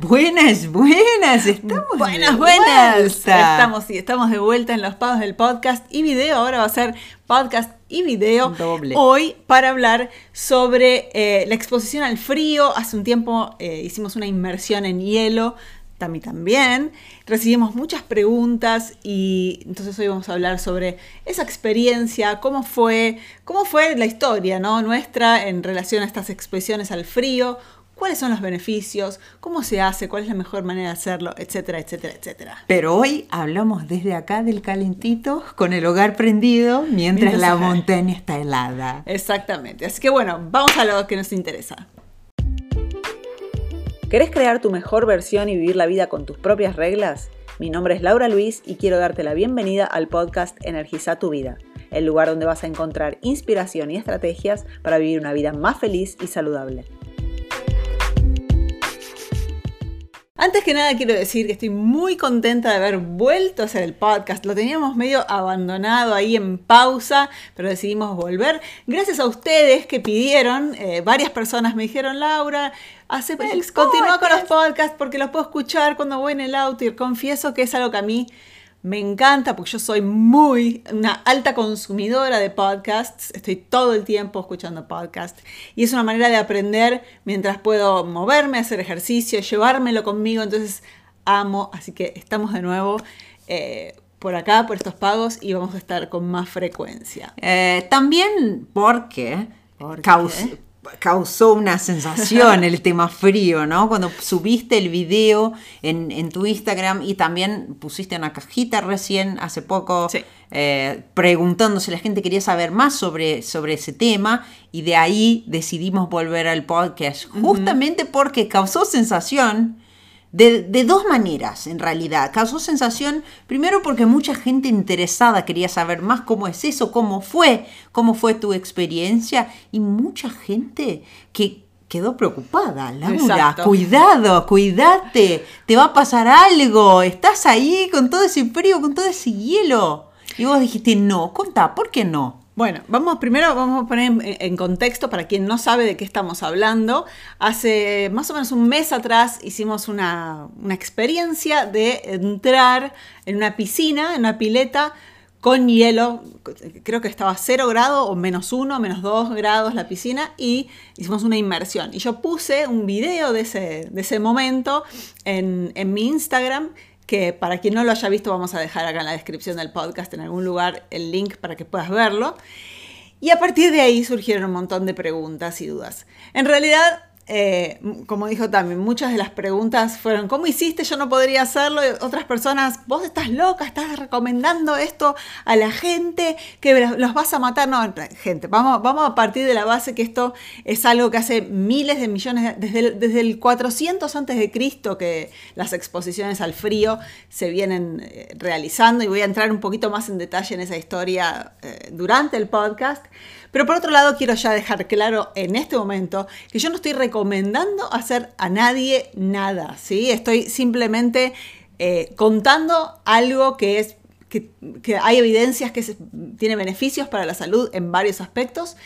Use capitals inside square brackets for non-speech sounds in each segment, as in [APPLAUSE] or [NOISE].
Buenas, buenas, estamos buenas, buenas. Estamos, sí, estamos de vuelta en los pagos del podcast y video. Ahora va a ser podcast y video. Doble. Hoy para hablar sobre eh, la exposición al frío. Hace un tiempo eh, hicimos una inmersión en hielo. También, también. Recibimos muchas preguntas y entonces hoy vamos a hablar sobre esa experiencia, cómo fue, cómo fue la historia ¿no? nuestra en relación a estas exposiciones al frío, cuáles son los beneficios, cómo se hace, cuál es la mejor manera de hacerlo, etcétera, etcétera, etcétera. Pero hoy hablamos desde acá del calentito, con el hogar prendido, mientras la montaña está helada. Exactamente. Así que bueno, vamos a lo que nos interesa. ¿Querés crear tu mejor versión y vivir la vida con tus propias reglas? Mi nombre es Laura Luis y quiero darte la bienvenida al podcast Energiza tu vida, el lugar donde vas a encontrar inspiración y estrategias para vivir una vida más feliz y saludable. Antes que nada quiero decir que estoy muy contenta de haber vuelto a hacer el podcast. Lo teníamos medio abandonado ahí en pausa, pero decidimos volver. Gracias a ustedes que pidieron, eh, varias personas me dijeron, Laura, hace, continúa con los podcasts porque los puedo escuchar cuando voy en el auto y confieso que es algo que a mí me encanta porque yo soy muy una alta consumidora de podcasts, estoy todo el tiempo escuchando podcasts. Y es una manera de aprender mientras puedo moverme, hacer ejercicio, llevármelo conmigo, entonces amo, así que estamos de nuevo eh, por acá, por estos pagos y vamos a estar con más frecuencia. Eh, también porque causó una sensación el tema frío, ¿no? Cuando subiste el video en, tu Instagram y también pusiste una cajita recién hace poco eh, preguntando si la gente quería saber más sobre, sobre ese tema y de ahí decidimos volver al podcast, justamente porque causó sensación de, dos maneras, en realidad. Causó sensación, primero porque mucha gente interesada quería saber más cómo es eso, cómo fue, cómo fue tu experiencia, y mucha gente que quedó preocupada. Laura, cuidado, cuídate, te va a pasar algo, estás ahí con todo ese frío, con todo ese hielo. Y vos dijiste, no, contá, ¿por qué no? Bueno, vamos primero vamos a poner en, contexto para quien no sabe de qué estamos hablando. Hace más o menos un mes atrás hicimos una, experiencia de entrar en una piscina, en una pileta con hielo, creo que estaba a 0 grado o menos 1, menos 2 grados la piscina y hicimos una inmersión. Y yo puse un video de ese, de ese momento en, en mi Instagram que para quien no lo haya visto vamos a dejar acá en la descripción del podcast en algún lugar el link para que puedas verlo. Y a partir de ahí surgieron un montón de preguntas y dudas. En realidad eh, como dijo también, muchas de las preguntas fueron, ¿cómo hiciste? Yo no podría hacerlo. Y otras personas, vos estás loca, estás recomendando esto a la gente, que los vas a matar. No, gente, vamos, vamos a partir de la base que esto es algo que hace miles de millones, desde el, desde el 400 antes de Cristo que las exposiciones al frío se vienen eh, realizando y voy a entrar un poquito más en detalle en esa historia eh, durante el podcast. Pero por otro lado, quiero ya dejar claro en este momento que yo no estoy recomendando hacer a nadie nada, ¿sí? Estoy simplemente eh, contando algo que es que, hay evidencias que tiene beneficios para la salud en varios aspectos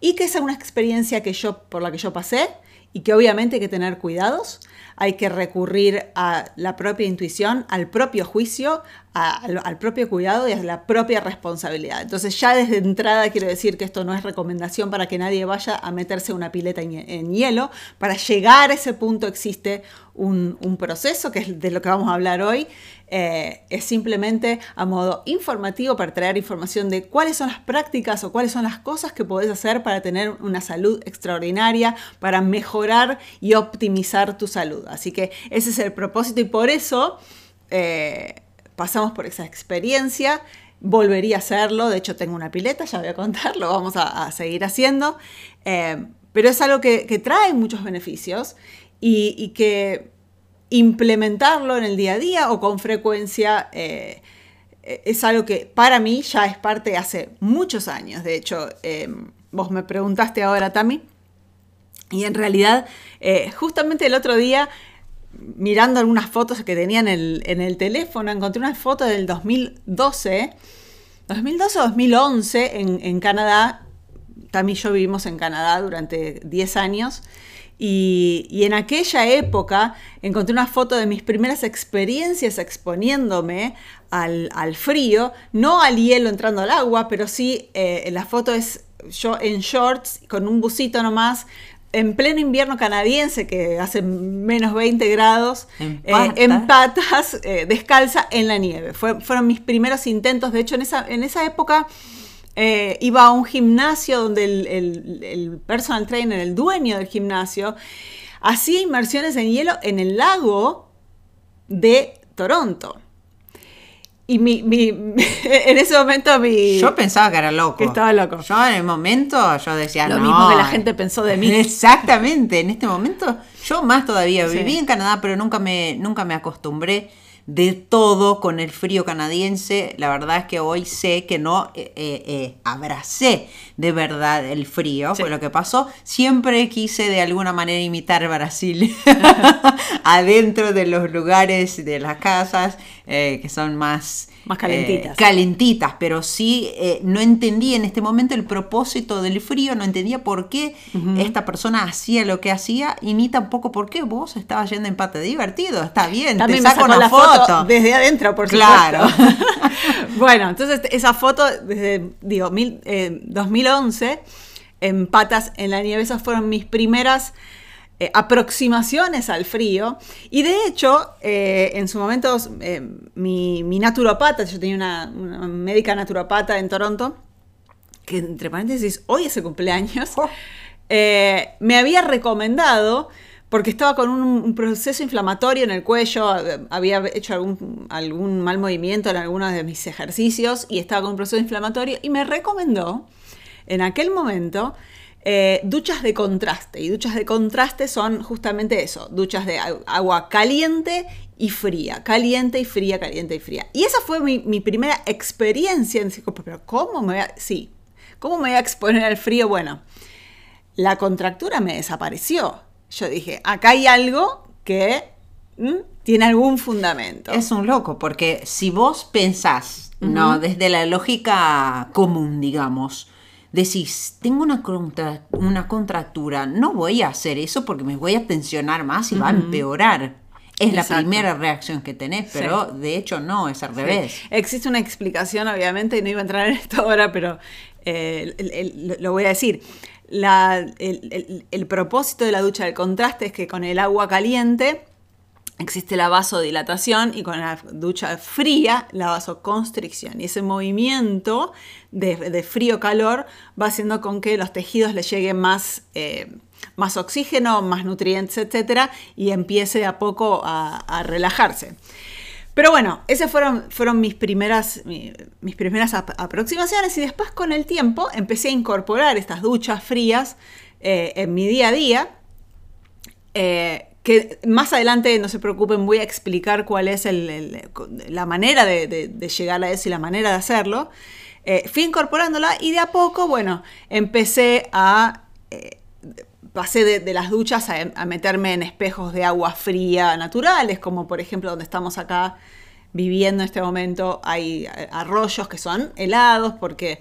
y que es una experiencia que yo, por la que yo pasé y que obviamente hay que tener cuidados, hay que recurrir a la propia intuición, al propio juicio, al, propio cuidado y a la propia responsabilidad. Entonces ya desde entrada quiero decir que esto no es recomendación para que nadie vaya a meterse una pileta en, hielo. Para llegar a ese punto existe un, proceso, que es de lo que vamos a hablar hoy. Eh, es simplemente a modo informativo para traer información de cuáles son las prácticas o cuáles son las cosas que podés hacer para tener una salud extraordinaria, para mejorar y optimizar tu salud. Así que ese es el propósito y por eso... Eh, pasamos por esa experiencia, volvería a hacerlo, de hecho tengo una pileta, ya voy a contar, lo vamos a, seguir haciendo, eh, pero es algo que, trae muchos beneficios y, que implementarlo en el día a día o con frecuencia eh, es algo que para mí ya es parte hace muchos años, de hecho eh, vos me preguntaste ahora, Tami, y en realidad justamente el otro día mirando algunas fotos que tenía en el, teléfono, encontré una foto del 2012, 2012 o 2011 en, en Canadá. También yo vivimos en Canadá durante 10 años. Y, y, en aquella época encontré una foto de mis primeras experiencias exponiéndome al, al frío, no al hielo entrando al agua, pero sí eh, la foto es yo en shorts, con un busito nomás, en pleno invierno canadiense, que hace menos 20 grados, en, eh, patas, eh, descalza en la nieve. fueron mis primeros intentos. De hecho, en esa, en esa época eh, iba a un gimnasio donde el, personal trainer, el dueño del gimnasio, hacía inmersiones en hielo en el lago de Toronto. Y mi, [LAUGHS] en ese momento mi... Yo pensaba que era loco. Que estaba loco. Yo en el momento yo decía, Lo mismo que la gente pensó de mí. [LAUGHS] Exactamente, en este momento yo más todavía. Viví en Canadá, pero nunca me, nunca me acostumbré de todo con el frío canadiense. La verdad es que hoy sé que no eh, eh, eh, abracé de verdad el frío. Fue lo que pasó. Siempre quise de alguna manera imitar Brasil [LAUGHS] [LAUGHS] adentro de los lugares, de las casas, que son más más calentitas. Eh, calentitas, pero sí eh, no entendía en este momento el propósito del frío, no entendía por qué esta persona hacía lo que hacía y ni tampoco por qué vos estabas yendo en empate divertido, está bien, También te saco una foto. desde adentro, por claro. supuesto. [LAUGHS] bueno, entonces esa foto desde, digo, mil, 2011, eh, en patas en la nieve, esas fueron mis primeras eh, aproximaciones al frío. Y de hecho, eh, en su momento, eh, mi, naturopata, yo tenía una, médica naturopata en Toronto, que entre paréntesis, hoy es el cumpleaños, oh. me había recomendado porque estaba con un, proceso inflamatorio en el cuello, había hecho algún, algún, mal movimiento en algunos de mis ejercicios y estaba con un proceso inflamatorio y me recomendó en aquel momento eh, duchas de contraste. Y duchas de contraste son justamente eso, duchas de agua caliente y fría, caliente y fría, caliente y fría. Y esa fue mi, primera experiencia en pero ¿cómo me voy a, sí, ¿cómo me voy a exponer al frío? Bueno, la contractura me desapareció. Yo dije, acá hay algo que tiene algún fundamento. Es un loco, porque si vos pensás, ¿no? Desde la lógica común, digamos, decís, tengo una, una contractura, no voy a hacer eso porque me voy a tensionar más y va a empeorar. Es la primera reacción que tenés, pero de hecho no, es al revés. Existe una explicación, obviamente, y no iba a entrar en esto ahora, pero eh, lo voy a decir. el, el propósito de la ducha del contraste es que con el agua caliente existe la vasodilatación y con la ducha fría la vasoconstricción. Y ese movimiento de, frío-calor va haciendo con que los tejidos le lleguen más, eh, más oxígeno, más nutrientes, etc. y empiece a poco a, relajarse. Pero bueno, esas fueron, fueron mis primeras, mis primeras aproximaciones y después con el tiempo empecé a incorporar estas duchas frías eh, en mi día a día. Eh, que más adelante, no se preocupen, voy a explicar cuál es la manera de, llegar a eso y la manera de hacerlo. Eh, fui incorporándola y de a poco, bueno, empecé a... Eh, pasé de, las duchas a, meterme en espejos de agua fría naturales, como por ejemplo donde estamos acá viviendo en este momento, hay arroyos que son helados porque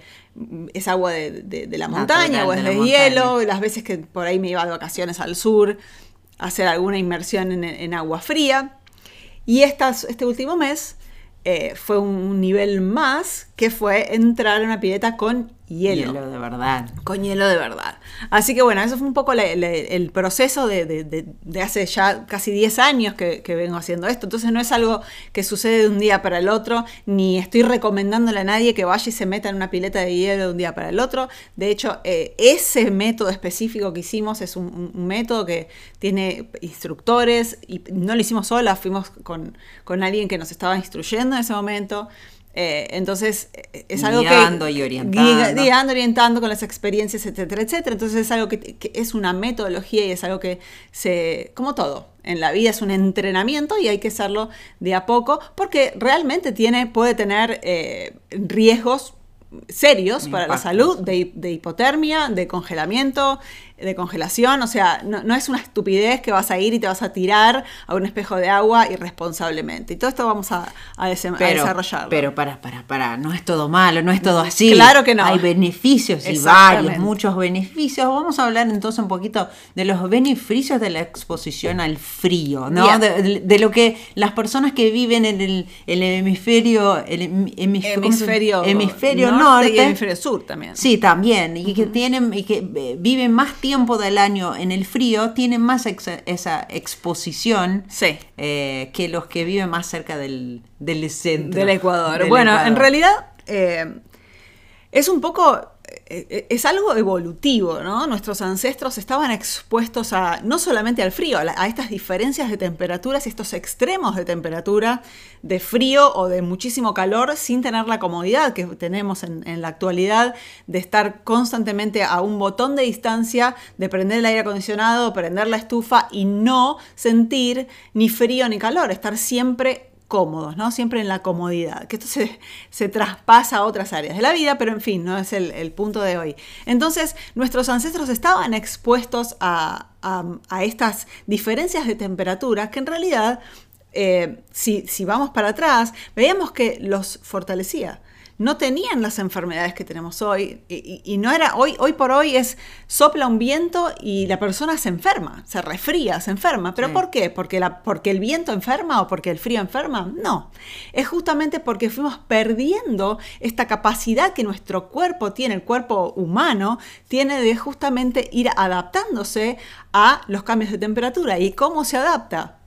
es agua de, la montaña o es de, hielo, las veces que por ahí me iba de vacaciones al sur hacer alguna inmersión en, agua fría. Y este último mes eh, fue un nivel más que fue entrar en una pileta con hielo. Hielo de verdad. Con hielo de verdad. Así que bueno, eso fue un poco el proceso de, hace ya casi 10 años que, vengo haciendo esto. Entonces no es algo que sucede de un día para el otro, ni estoy recomendándole a nadie que vaya y se meta en una pileta de hielo de un día para el otro. De hecho, eh, ese método específico que hicimos es un, método que tiene instructores y no lo hicimos sola, fuimos con, con alguien que nos estaba instruyendo en ese momento. Eh, entonces, eh, es algo guiando y orientando. Guiando, orientando con las experiencias, etcétera, etcétera. Entonces, es algo que, es una metodología y es algo que se, como todo, en la vida es un entrenamiento y hay que hacerlo de a poco porque realmente tiene, puede tener eh, riesgos serios para la salud, de, hipotermia, de congelamiento, de congelación, o sea, no, es una estupidez que vas a ir y te vas a tirar a un espejo de agua irresponsablemente. Y todo esto vamos a, a, desarrollarlo. Pero para, para, para, no es todo malo, no es todo así. Claro que no. Hay beneficios y varios, muchos beneficios. Vamos a hablar entonces un poquito de los beneficios de la exposición al frío, ¿no? De, lo que las personas que viven en el, hemisferio, el hemisferio, hemisferio norte, y hemisferio sur también. Sí, también. Y que tienen, y que eh, viven más tiempo tiempo del año en el frío tienen más esa exposición eh, que los que viven más cerca del, del centro. Del Ecuador. bueno, en realidad eh, es un poco es algo evolutivo, ¿no? Nuestros ancestros estaban expuestos a no solamente al frío, a, estas diferencias de temperaturas, estos extremos de temperatura, de frío o de muchísimo calor, sin tener la comodidad que tenemos en, en la actualidad de estar constantemente a un botón de distancia, de prender el aire acondicionado, prender la estufa y no sentir ni frío ni calor, estar siempre cómodos, ¿no? Siempre en la comodidad, que esto se, traspasa a otras áreas de la vida, pero en fin, no es el, punto de hoy. Entonces, nuestros ancestros estaban expuestos a, estas diferencias de temperatura que en realidad, eh, si, si vamos para atrás, veíamos que los fortalecía no tenían las enfermedades que tenemos hoy. Y, no era, hoy, hoy por hoy es sopla un viento y la persona se enferma, se resfría, se enferma. ¿Pero por qué? ¿Porque, la, ¿Porque el viento enferma o porque el frío enferma? No. Es justamente porque fuimos perdiendo esta capacidad que nuestro cuerpo tiene, el cuerpo humano, tiene de justamente ir adaptándose a los cambios de temperatura. ¿Y cómo se adapta?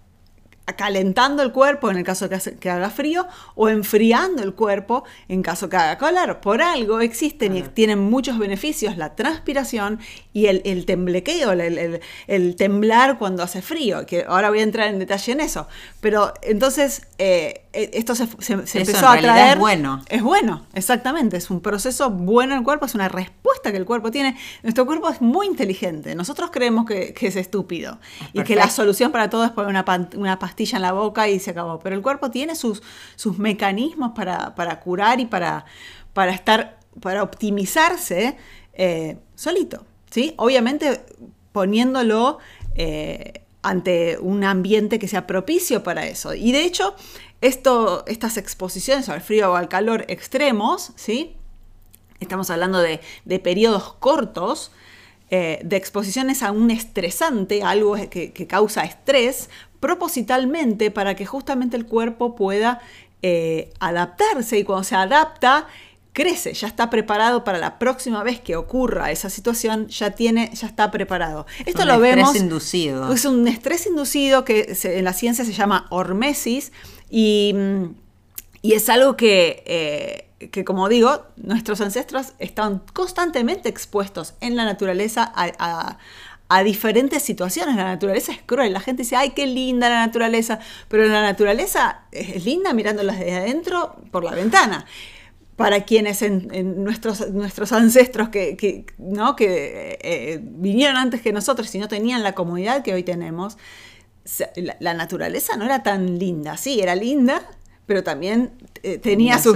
Calentando el cuerpo en el caso que, haga frío o enfriando el cuerpo en caso que haga calor. Por algo existen y tienen muchos beneficios la transpiración y el, temblequeo, el, temblar cuando hace frío, que ahora voy a entrar en detalle en eso. Pero entonces eh, esto se, empezó a traer... Es bueno. Es bueno, exactamente. Es un proceso bueno en el cuerpo, es una respuesta que el cuerpo tiene. Nuestro cuerpo es muy inteligente. Nosotros creemos que, es estúpido y que la solución para todo es poner una, una pastilla en la boca y se acabó. Pero el cuerpo tiene sus, sus mecanismos para, curar y para, para estar, para optimizarse eh, solito. ¿sí? Obviamente poniéndolo eh, ante un ambiente que sea propicio para eso. Y de hecho, esto, estas exposiciones al frío o al calor extremos, ¿sí? estamos hablando de, de periodos cortos, eh, de exposiciones a un estresante, algo que, causa estrés, propositalmente para que justamente el cuerpo pueda eh, adaptarse y cuando se adapta crece, ya está preparado para la próxima vez que ocurra esa situación, ya tiene, ya está preparado. Esto lo vemos. Estrés inducido. Es un estrés inducido que en la ciencia se llama hormesis y, y es algo que eh, que como digo, nuestros ancestros estaban constantemente expuestos en la naturaleza a, diferentes situaciones. La naturaleza es cruel. La gente dice, ay, qué linda la naturaleza. Pero la naturaleza es linda mirándola desde adentro por la ventana. Para quienes en, nuestros, nuestros ancestros que, ¿no? que eh, vinieron antes que nosotros y no tenían la comodidad que hoy tenemos, la naturaleza no era tan linda. Sí, era linda, pero también eh, tenía su,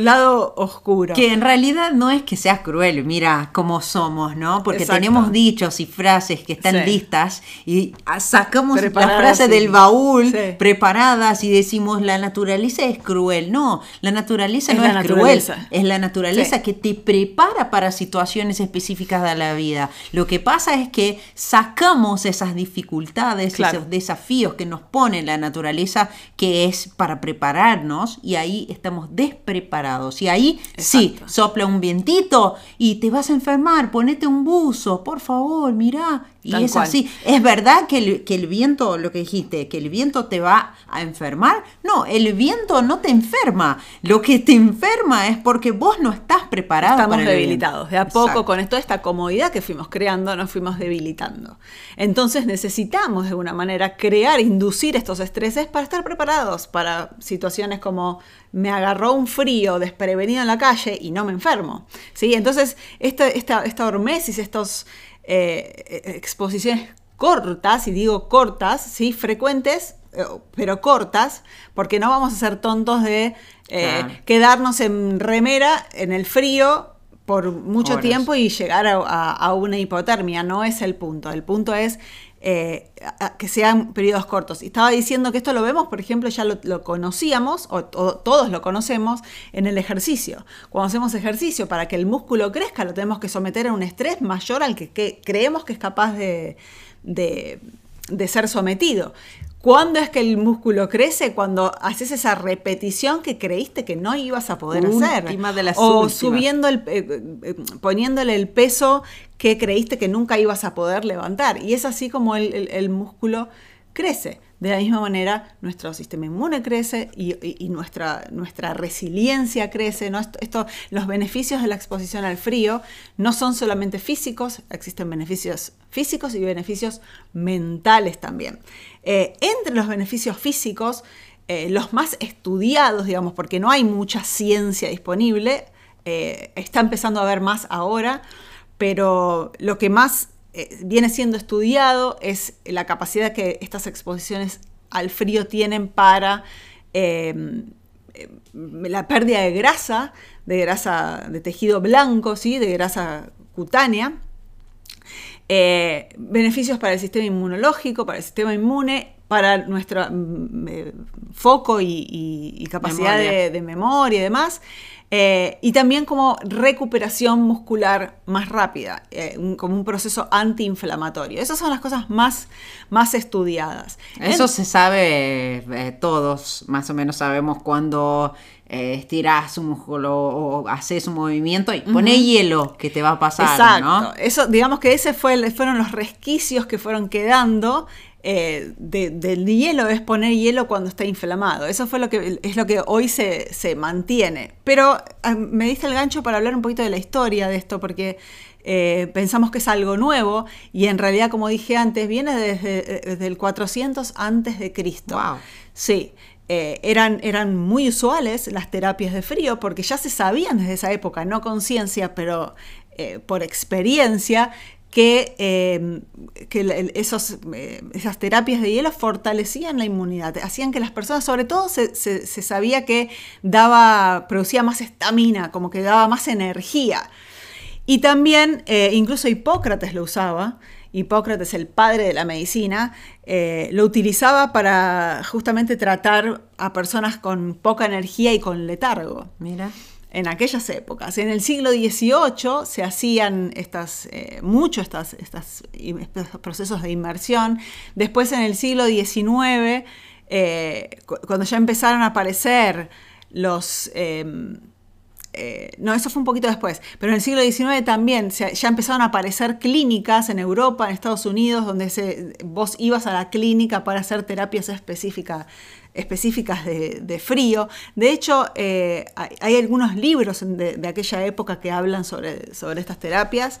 lado, oscuro. Que en realidad no es que seas cruel, mira cómo somos, ¿no? Porque tenemos dichos y frases que están listas y sacamos las frases del baúl preparadas y decimos la naturaleza es cruel. No, la naturaleza no es cruel, es la naturaleza que te prepara para situaciones específicas de la vida. Lo que pasa es que sacamos esas dificultades, esos desafíos que nos pone la naturaleza, que es para preparar y ahí estamos despreparados. Y ahí sí, sopla un vientito y te vas a enfermar, ponete un buzo, por favor, mirá, y es así. ¿Es verdad que el, que el, viento, lo que dijiste, que el viento te va a enfermar? No, el viento no te enferma. Lo que te enferma es porque vos no estás preparado Estamos debilitados. De a poco, con toda esta comodidad que fuimos creando, nos fuimos debilitando. Entonces necesitamos de alguna manera crear, inducir estos estreses para estar preparados para situaciones como me agarró un frío desprevenido en la calle y no me enfermo. ¿Sí? Entonces, esta, esta, esta hormesis, estos eh, exposiciones cortas, y digo cortas, ¿sí? frecuentes, eh, pero cortas, porque no vamos a ser tontos de eh, quedarnos en remera en el frío por mucho Horas. tiempo y llegar a, a- a una hipotermia. No es el punto. El punto es eh, que sean periodos cortos. Y estaba diciendo que esto lo vemos, por ejemplo, ya lo, conocíamos, o, todos lo conocemos, en el ejercicio. Cuando hacemos ejercicio, para que el músculo crezca, lo tenemos que someter a un estrés mayor al que, creemos que es capaz de- de ser sometido. ¿Cuándo es que el músculo crece? Cuando haces esa repetición que creíste que no ibas a poder hacer. De las o últimas. subiendo el, eh, eh, poniéndole el peso que creíste que nunca ibas a poder levantar. Y es así como el, el- el músculo crece. De la misma manera, nuestro sistema inmune crece y, nuestra, nuestra resiliencia crece. los beneficios de la exposición al frío no son solamente físicos, existen beneficios físicos y beneficios mentales también. Eh, entre los beneficios físicos, eh, los más estudiados, digamos, porque no hay mucha ciencia disponible, eh, está empezando a haber más ahora, pero lo que más eh, viene siendo estudiado es la capacidad que estas exposiciones al frío tienen para eh, eh, la pérdida de grasa, de grasa de tejido blanco, ¿sí? de grasa cutánea. Eh, beneficios para el sistema inmunológico, para el sistema inmune, para nuestro mm, eh, foco y, y- y capacidad Memoria. de, de memoria y demás. Eh, y también como recuperación muscular más rápida, eh, un- como un proceso antiinflamatorio. Esas son las cosas más, más estudiadas. Eso En- se sabe, eh, todos más o menos sabemos cuando eh, estiras un músculo o haces un movimiento y pone hielo que te va a pasar, Exacto. ¿no? Eso, digamos que ese fue, fueron los resquicios que fueron quedando eh, de- del hielo, es poner hielo cuando está inflamado. Eso fue lo que es lo que hoy se, se mantiene. Pero ah, me diste el gancho para hablar un poquito de la historia de esto, porque eh, pensamos que es algo nuevo y en realidad, como dije antes, viene desde, desde el 400 antes de Cristo. Wow. Sí, eh, eran, eran muy usuales las terapias de frío porque ya se sabían desde esa época, no con ciencia, pero eh, por experiencia, que, el- esos, eh, esas terapias de hielo fortalecían la inmunidad, hacían que las personas, sobre todo se sabía que daba, producía más estamina, como que daba más energía. Y también, eh, incluso Hipócrates lo usaba, Hipócrates, el padre de la medicina, eh, lo utilizaba para justamente tratar a personas con poca energía y con letargo. Mira. En aquellas épocas. En el siglo XVIII se hacían estas, eh, mucho estas, estas, estos procesos de inmersión. Después en el siglo XIX, eh, cu- cuando ya empezaron a aparecer los... em, eh, no, eso fue un poquito después, pero en el siglo XIX también ya empezaron a aparecer clínicas en Europa, en Estados Unidos, donde vos ibas a la clínica para hacer terapias específicas, específicas de, de frío. De hecho, eh, hay, hay algunos libros de, de aquella época que hablan sobre, sobre estas terapias.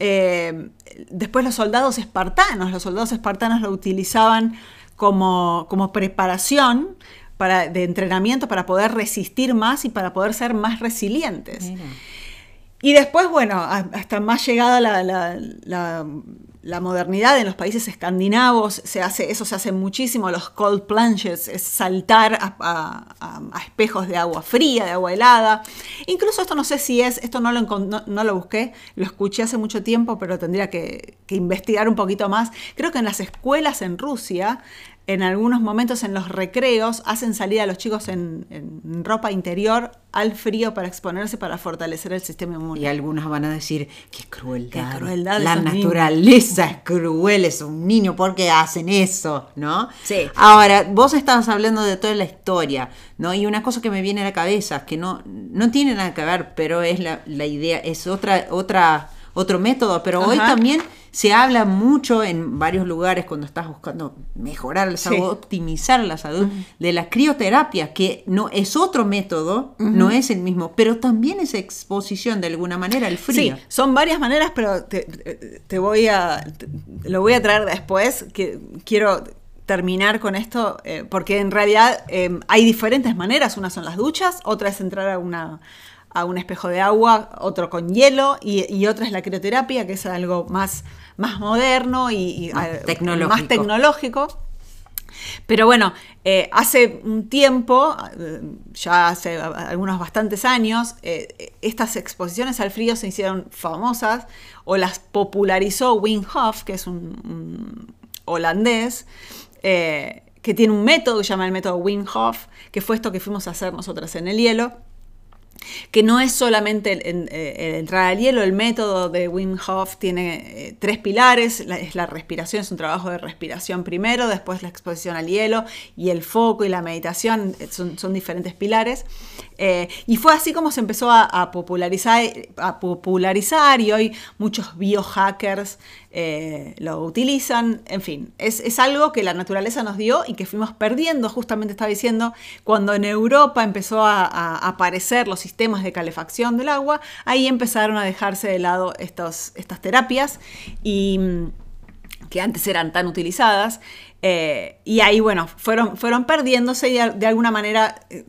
Eh, después los soldados espartanos, los soldados espartanos lo utilizaban como, como preparación para, de entrenamiento para poder resistir más y para poder ser más resilientes. Mira. Y después, bueno, hasta más llegada la, la- la- la modernidad en los países escandinavos, se hace, eso se hace muchísimo, los cold plunges, es saltar a, espejos de agua fría, de agua helada. Incluso esto no sé si es, esto no lo, no, no lo busqué, lo escuché hace mucho tiempo, pero tendría que investigar un poquito más. Creo que en las escuelas en Rusia en algunos momentos en los recreos hacen salir a los chicos en, en ropa interior al frío para exponerse, para fortalecer el sistema inmune. Y algunos van a decir, qué crueldad. Qué crueldad de La esos niños". naturaleza es cruel, es un niño, ¿por qué hacen eso? ¿No? Sí. Ahora, vos estabas hablando de toda la historia, ¿no? Y una cosa que me viene a la cabeza, que no, no tiene nada que ver, pero es la, la idea, es otra, otra, otro método, pero hoy también se habla mucho en varios lugares cuando estás buscando mejorar la salud, Sí. optimizar la salud, de la crioterapia, que no es otro método, no es el mismo, pero también es exposición de alguna manera al frío. Sí, son varias maneras, pero te, voy a te- lo voy a traer después. Que quiero terminar con esto eh, porque en realidad eh, hay diferentes maneras. Una son las duchas, otra es entrar a una a un espejo de agua, otro con hielo y, y otra es la crioterapia, que es algo más, más moderno y, y, Más eh, tecnológico. más tecnológico. Pero bueno, eh, hace un tiempo, eh, ya hace algunos bastantes años, eh, estas exposiciones al frío se hicieron famosas o las popularizó Wim Hof, que es un, holandés, que tiene un método que se llama el método Wim Hof, que fue esto que fuimos a hacer nosotras en el hielo que no es solamente el, eh, entrar al hielo, el método de Wim Hof tiene eh, tres pilares, es la respiración, es un trabajo de respiración primero, después la exposición al hielo y el foco y la meditación eh, son, diferentes pilares. Y fue así como se empezó a, popularizar, a popularizar y hoy muchos biohackers eh, lo utilizan, en fin, es, algo que la naturaleza nos dio y que fuimos perdiendo, justamente estaba diciendo, cuando en Europa empezó a, aparecer los sistemas de calefacción del agua, ahí empezaron a dejarse de lado estos, estas terapias. Y mm, que antes eran tan utilizadas eh, y ahí, bueno, fueron, fueron perdiéndose y de, alguna manera eh,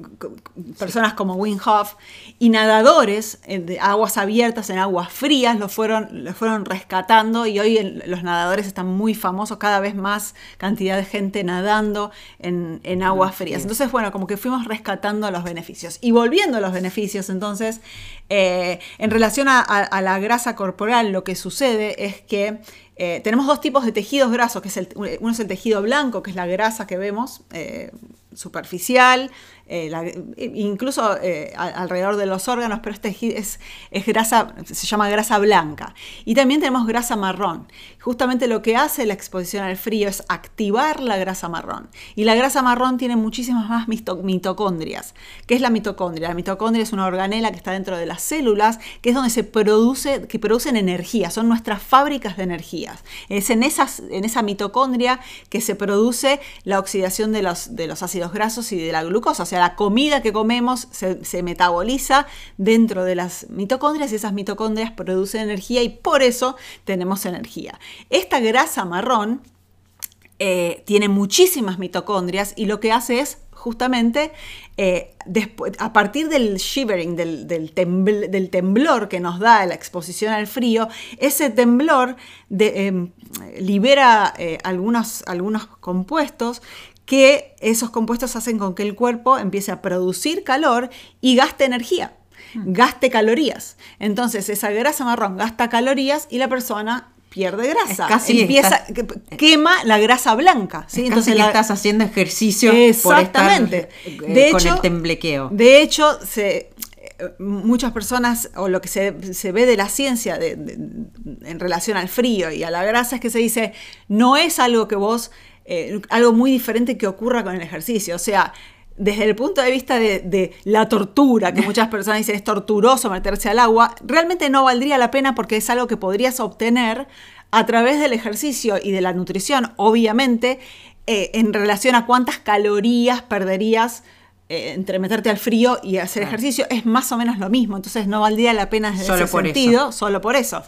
personas como Wim Hof y nadadores en de aguas abiertas, en aguas frías, lo fueron, fueron rescatando y hoy los nadadores están muy famosos, cada vez más cantidad de gente nadando en, aguas frías. Entonces, bueno, como que fuimos rescatando los beneficios. Y volviendo a los beneficios, entonces, eh, en relación a la grasa corporal, lo que sucede es que eh, tenemos dos tipos de tejidos grasos, que es el, uno es el tejido blanco, que es la grasa que vemos, eh, superficial, eh, incluso eh, alrededor de los órganos, pero este es, grasa, se llama grasa blanca. Y también tenemos grasa marrón. Justamente lo que hace la exposición al frío es activar la grasa marrón. Y la grasa marrón tiene muchísimas más mitocondrias. ¿Qué es la mitocondria? La mitocondria es una organela que está dentro de las células, que es donde se produce, que producen energía, son nuestras fábricas de energías. Es en esa mitocondria que se produce la oxidación de los, de los ácidos grasos y de la glucosa. O sea, la comida que comemos se, metaboliza dentro de las mitocondrias y esas mitocondrias producen energía y por eso tenemos energía. Esta grasa marrón eh, tiene muchísimas mitocondrias y lo que hace es justamente eh, a partir del shivering, del, temblor que nos da la exposición al frío, ese temblor em, libera eh, algunos, algunos compuestos que esos compuestos hacen con que el cuerpo empiece a producir calor y gaste energía, hmm. gaste calorías. Entonces esa grasa marrón gasta calorías y la persona pierde grasa. casi empieza quema la grasa blanca, ¿sí? Entonces la, estás haciendo ejercicio exactamente. Por eh, con el temblequeo. De hecho, se, muchas personas, o lo que se, ve de la ciencia en relación al frío y a la grasa es que se dice, no es algo que vos eh, algo muy diferente que ocurra con el ejercicio. O sea, desde el punto de vista de, la tortura, que muchas [LAUGHS] personas dicen es torturoso meterse al agua, realmente no valdría la pena porque es algo que podrías obtener a través del ejercicio y de la nutrición, obviamente, eh, en relación a cuántas calorías perderías eh, entre meterte al frío y hacer ejercicio, es más o menos lo mismo. Entonces no valdría la pena desde ese sentido, solo por eso.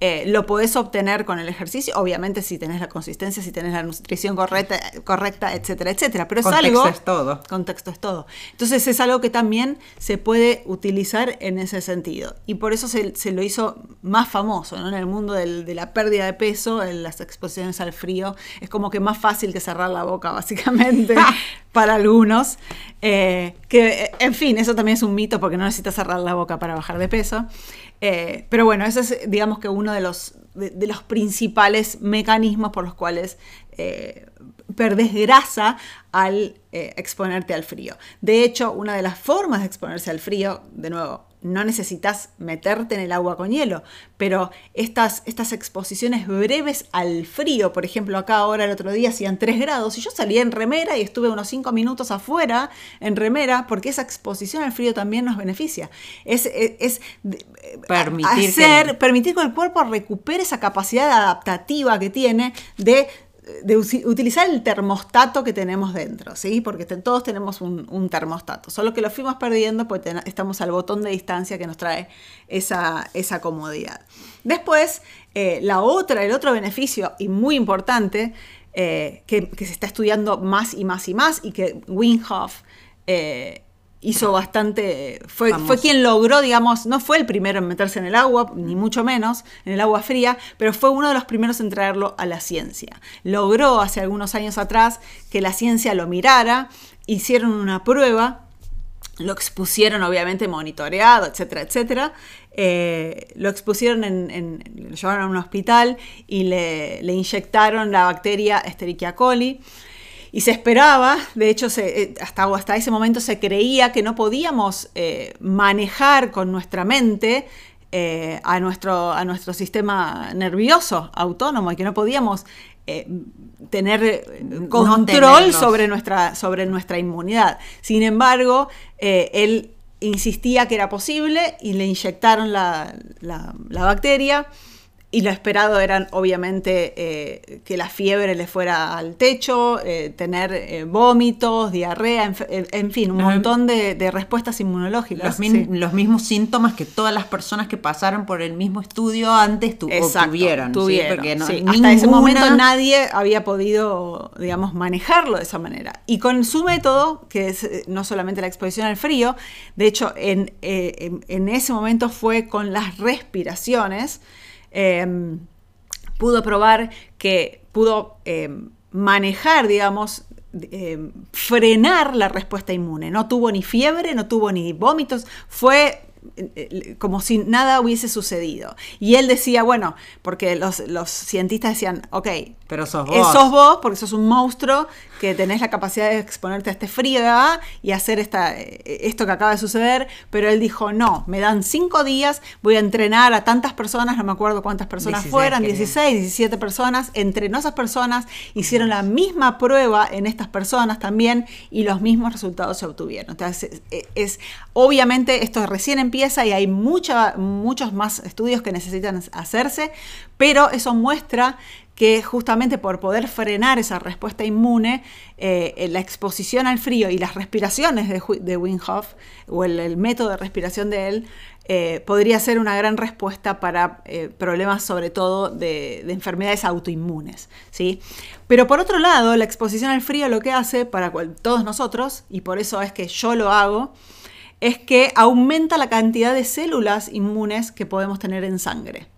Eh, lo podés obtener con el ejercicio, obviamente si tenés la consistencia, si tenés la nutrición correcta, correcta etcétera, etcétera. Pero es contexto algo. es todo. Contexto es todo. Entonces es algo que también se puede utilizar en ese sentido. Y por eso se, lo hizo más famoso en el mundo de la pérdida de peso, en las exposiciones al frío. Es como que más fácil que cerrar la boca, básicamente, [LAUGHS] para algunos. Eh, que, en fin, eso también es un mito porque no necesitas cerrar la boca para bajar de peso. Eh, pero bueno, ese es, digamos que uno de los, de, los principales mecanismos por los cuales eh, perdés grasa al eh, exponerte al frío. De hecho, una de las formas de exponerse al frío, de nuevo, no necesitas meterte en el agua con hielo, pero estas, estas exposiciones breves al frío, por ejemplo, acá ahora el otro día hacían 3 grados y yo salí en remera y estuve unos 5 minutos afuera en remera porque esa exposición al frío también nos beneficia. Es, es, permitir, hacer, permitir que el cuerpo recupere esa capacidad adaptativa que tiene de de utilizar el termostato que tenemos dentro, ¿sí? Porque todos tenemos un, termostato, solo que lo fuimos perdiendo porque estamos al botón de distancia que nos trae esa, comodidad. Después, eh, la otra, el otro beneficio y muy importante eh, que, se está estudiando más y más y más y que Wim Hof eh, hizo bastante, fue, fue quien logró, digamos, no fue el primero en meterse en el agua, ni mucho menos, en el agua fría, pero fue uno de los primeros en traerlo a la ciencia. Logró hace algunos años atrás que la ciencia lo mirara, hicieron una prueba, lo expusieron obviamente monitoreado, etcétera, etcétera. Eh, lo expusieron en, en- lo llevaron a un hospital y le, le inyectaron la bacteria Escherichia coli. Y se esperaba, de hecho, se- eh, hasta, hasta ese momento se creía que no podíamos eh, manejar con nuestra mente eh, a, nuestro, a nuestro sistema nervioso autónomo y que no podíamos eh, tener No control sobre nuestra, sobre nuestra inmunidad. Sin embargo, él insistía que era posible y le inyectaron la, la- la bacteria y lo esperado eran obviamente eh, que la fiebre le fuera al techo, eh, tener eh, vómitos, diarrea, en, fin, un montón de, de respuestas inmunológicas. Los, min- sí. los mismos síntomas que todas las personas que pasaron por el mismo estudio antes tu- Exacto, tuvieron. ¿sí? tuvieron, Porque no- sí. Hasta ese momento nadie había podido, digamos, manejarlo de esa manera. Y con su método, que es no solamente la exposición al frío, de hecho, en, en- en ese momento fue con las respiraciones, eh, pudo probar que pudo eh, manejar, digamos, eh, frenar la respuesta inmune. No tuvo ni fiebre, no tuvo ni vómitos, fue eh, eh, como si nada hubiese sucedido. Y él decía, bueno, porque los, los cientistas decían, ok, Pero sos eh, vos. sos vos, porque sos un monstruo que tenés la capacidad de exponerte a este frío y hacer esta, eh, esto que acaba de suceder, pero él dijo, no, me dan cinco días, voy a entrenar a tantas personas, no me acuerdo cuántas personas 16, fueran, creo. 16, 17 personas, entrenó a esas personas, hicieron la misma prueba en estas personas también y los mismos resultados se obtuvieron. Entonces, es, es- obviamente esto recién empieza y hay mucha, muchos más estudios que necesitan hacerse, pero eso muestra que justamente por poder frenar esa respuesta inmune, eh, la exposición al frío y las respiraciones de, de o el, método de respiración de él, eh, podría ser una gran respuesta para eh, problemas sobre todo de, de enfermedades autoinmunes. ¿sí? Pero por otro lado, la exposición al frío lo que hace para todos nosotros, y por eso es que yo lo hago, es que aumenta la cantidad de células inmunes que podemos tener en sangre.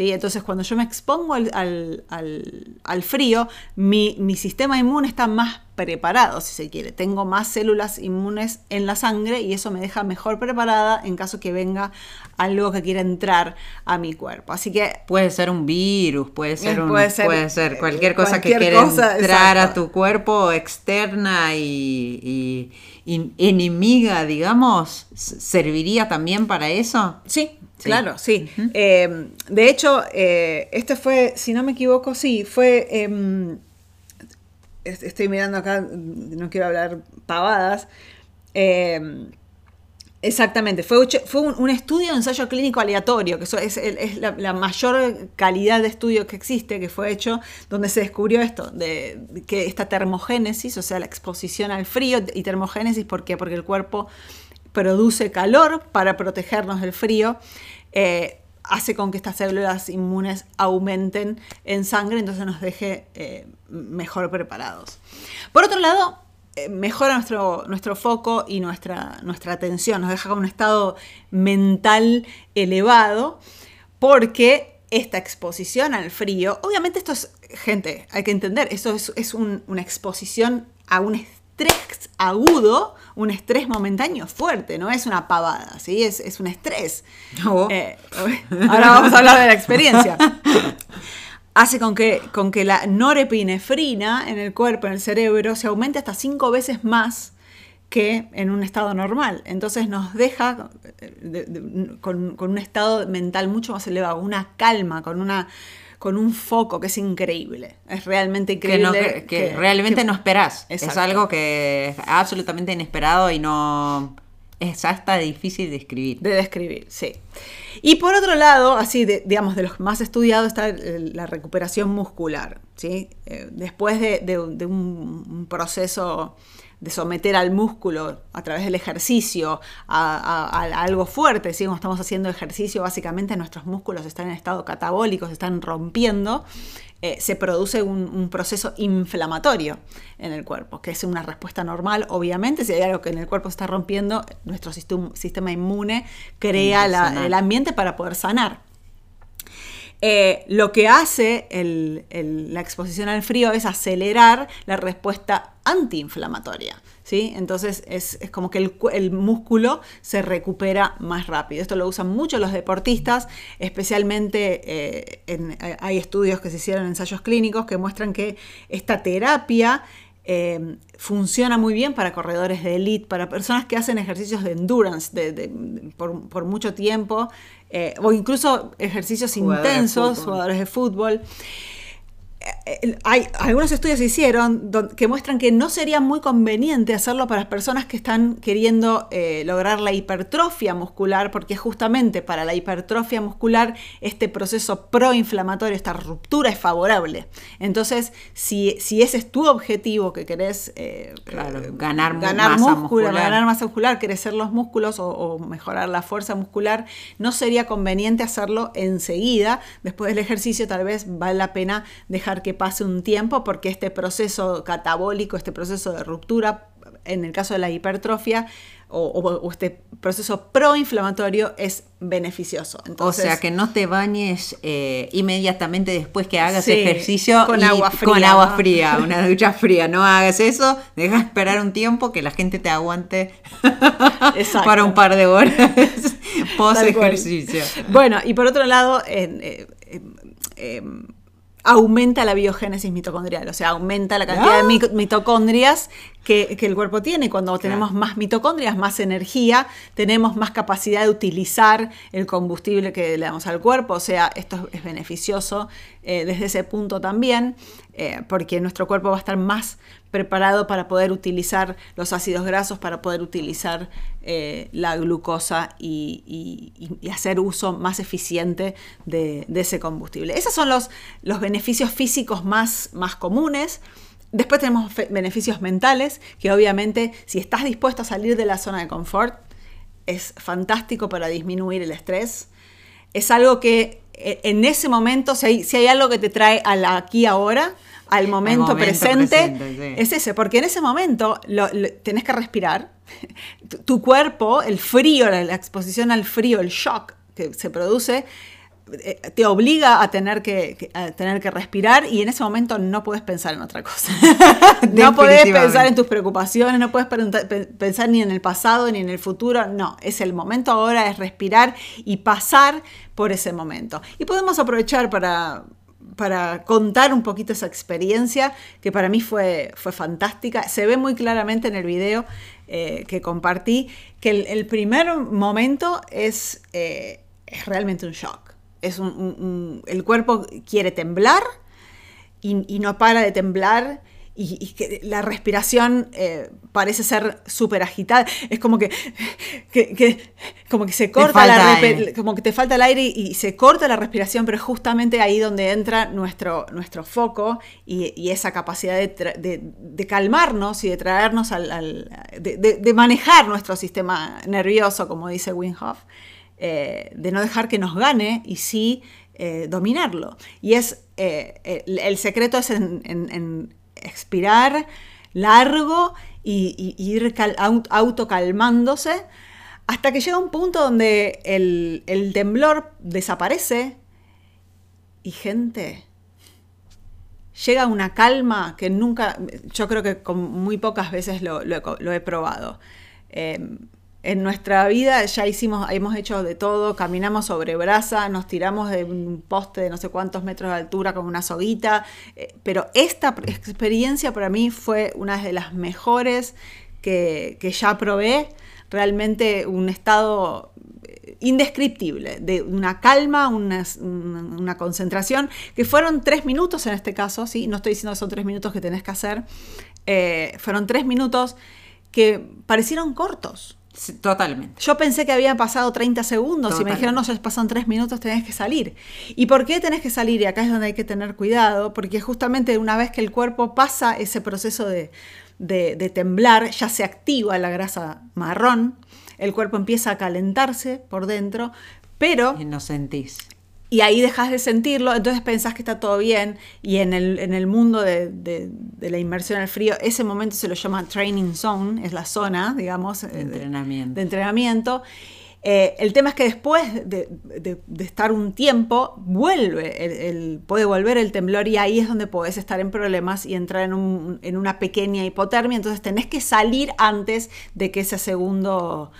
¿Sí? Entonces, cuando yo me expongo al, al- al- al frío, mi, mi sistema inmune está más preparado, si se quiere. Tengo más células inmunes en la sangre y eso me deja mejor preparada en caso que venga algo que quiera entrar a mi cuerpo. Así que Puede ser un virus, puede ser, Eh, un- puede ser, puede ser eh, cualquier cosa cualquier que quiera cosa, entrar a tu cuerpo externa y, y- y enemiga, digamos, ¿serviría también para eso? Sí, Sí. claro, sí. Eh, de hecho, eh, este fue, si no me equivoco, sí, fue... em, est- estoy mirando acá, no quiero hablar pavadas. em, Exactamente, fue, fue un, un estudio de ensayo clínico aleatorio, que eso es, la, la mayor calidad de estudio que existe, que fue hecho, donde se descubrió esto, de, de que esta termogénesis, o sea, la exposición al frío, y termogénesis, ¿por qué? Porque el cuerpo produce calor para protegernos del frío, eh, hace con que estas células inmunes aumenten en sangre, entonces nos deje eh, mejor preparados. Por otro lado, eh, mejora nuestro, nuestro foco y nuestra, nuestra atención, nos deja con un estado mental elevado, porque esta exposición al frío, obviamente esto es, gente, hay que entender, esto es, es un- una exposición a un estrés agudo, un estrés momentáneo fuerte, no es una pavada, ¿sí? es, es un estrés. No. Eh, [LAUGHS] ahora vamos a hablar de la experiencia. Hace con que, con que la norepinefrina en el cuerpo, en el cerebro, se aumente hasta cinco veces más que en un estado normal. Entonces nos deja eh, de- de- con, con un estado mental mucho más elevado, una calma, con, una, con un foco que es increíble. Es realmente Que, no, increíble. que, que realmente no esperás. Es algo que es absolutamente inesperado y no... Es hasta difícil de escribir. De describir, sí. Y por otro lado, así, de- digamos, de los más estudiados está la recuperación muscular, ¿sí? Eh, después de, de un- de un, un proceso someter al músculo a través del ejercicio a, algo fuerte, si estamos haciendo ejercicio, básicamente nuestros músculos están en estado catabólico, se están rompiendo, eh, se produce un, proceso inflamatorio en el cuerpo, que es una respuesta normal, obviamente, si hay algo que en el cuerpo se está rompiendo, nuestro sistema inmune crea el ambiente para poder sanar. Eh, lo que hace la exposición al frío es acelerar la respuesta antiinflamatoria. ¿sí? Entonces es, como que el, músculo se recupera más rápido. Esto lo usan mucho los deportistas, especialmente eh, eh, hay estudios que se hicieron en ensayos clínicos que muestran que esta terapia funciona muy bien para corredores de elite, para personas que hacen ejercicios de endurance por, mucho tiempo, eh, o incluso ejercicios intensos, jugadores de fútbol. Eh, hay, algunos estudios se hicieron que muestran que no sería muy conveniente hacerlo para las personas que están queriendo eh, lograr la hipertrofia muscular, porque justamente para la hipertrofia muscular este proceso proinflamatorio, esta ruptura es favorable. Entonces, si, si ese es tu objetivo, que querés eh, ganar, ganar masa músculo, ganar masa muscular, crecer los músculos o mejorar la fuerza muscular, no sería conveniente hacerlo enseguida. Después del ejercicio, tal vez vale la pena dejar que pase un tiempo porque este proceso catabólico, este proceso de ruptura, en el caso de la hipertrofia, o, este proceso proinflamatorio es beneficioso. o sea, que no te bañes eh, inmediatamente después que hagas ejercicio con agua fría. Con agua fría, [LAUGHS] una ducha fría. No hagas eso, deja esperar un tiempo que la gente te aguante [LAUGHS] para un par de horas [LAUGHS] post ejercicio. Bueno, y por otro lado, eh, eh, aumenta la biogénesis mitocondrial, o sea, aumenta la cantidad de mitocondrias que, el cuerpo tiene. Cuando tenemos más mitocondrias, más energía, tenemos más capacidad de utilizar el combustible que le damos al cuerpo. O sea, esto es beneficioso eh, desde ese punto también, eh, porque nuestro cuerpo va a estar más preparado para poder utilizar los ácidos grasos, para poder utilizar eh, la glucosa y, hacer uso más eficiente de, ese combustible. Esos son los, beneficios físicos más, comunes. Después tenemos beneficios mentales, que obviamente si estás dispuesto a salir de la zona de confort, es fantástico para disminuir el estrés. Es algo que e, en ese momento, si hay, algo que te trae al aquí ahora, al momento, presente, es ese, porque en ese momento lo, tenés que respirar. [LAUGHS] Tu, cuerpo, el frío, la exposición al frío, el shock que se produce, eh, te obliga a tener que, tener que respirar y en ese momento no puedes pensar en otra cosa. [LAUGHS] no puedes pensar en tus preocupaciones, no puedes pensar ni en el pasado ni en el futuro. No, es el momento ahora, es respirar y pasar por ese momento. Y podemos aprovechar para, para contar un poquito esa experiencia que para mí fue, fue fantástica. Se ve muy claramente en el video eh, que compartí que el, primer momento es, eh, es realmente un shock es un, el cuerpo quiere temblar y, no para de temblar y, que la respiración eh, parece ser súper agitada. Es como que, como que se corta la como que te falta el aire y, se corta la respiración, pero es justamente ahí donde entra nuestro, nuestro foco y, esa capacidad de, calmarnos y de traernos al, de, manejar nuestro sistema nervioso, como dice Wim Hof. Eh, de no dejar que nos gane y sí eh, dominarlo. Y es el, secreto es en, expirar largo y, ir autocalmándose hasta que llega un punto donde el, temblor desaparece y gente llega una calma que nunca, yo creo que con muy pocas veces lo, he probado en nuestra vida ya hicimos, hemos hecho de todo, caminamos sobre brasa, nos tiramos de un poste de no sé cuántos metros de altura con una soguita, eh, pero esta experiencia para mí fue una de las mejores que, ya probé, realmente un estado eh, indescriptible, de una calma, una, concentración, que fueron tres minutos en este caso, ¿sí? no estoy diciendo que son tres minutos que tenés que hacer, eh, fueron tres minutos que parecieron cortos, totalmente. Yo pensé que había pasado 30 segundos y me dijeron, no, ya pasan 3 minutos, tenés que salir. ¿Y por qué tenés que salir? Y acá es donde hay que tener cuidado, porque justamente una vez que el cuerpo pasa ese proceso de, de, de temblar, ya se activa la grasa marrón, el cuerpo empieza a calentarse por dentro, pero... Y no sentís. Y ahí dejas de sentirlo, entonces pensás que está todo bien y en el, en el mundo de, de- de la inmersión al frío, ese momento se lo llama training zone, es la zona, digamos, eh, de- entrenamiento. de entrenamiento. Eh, el tema es que después de, estar un tiempo, vuelve, el, el- puede volver el temblor y ahí es donde podés estar en problemas y entrar en, un- en una pequeña hipotermia. Entonces tenés que salir antes de que ese segundo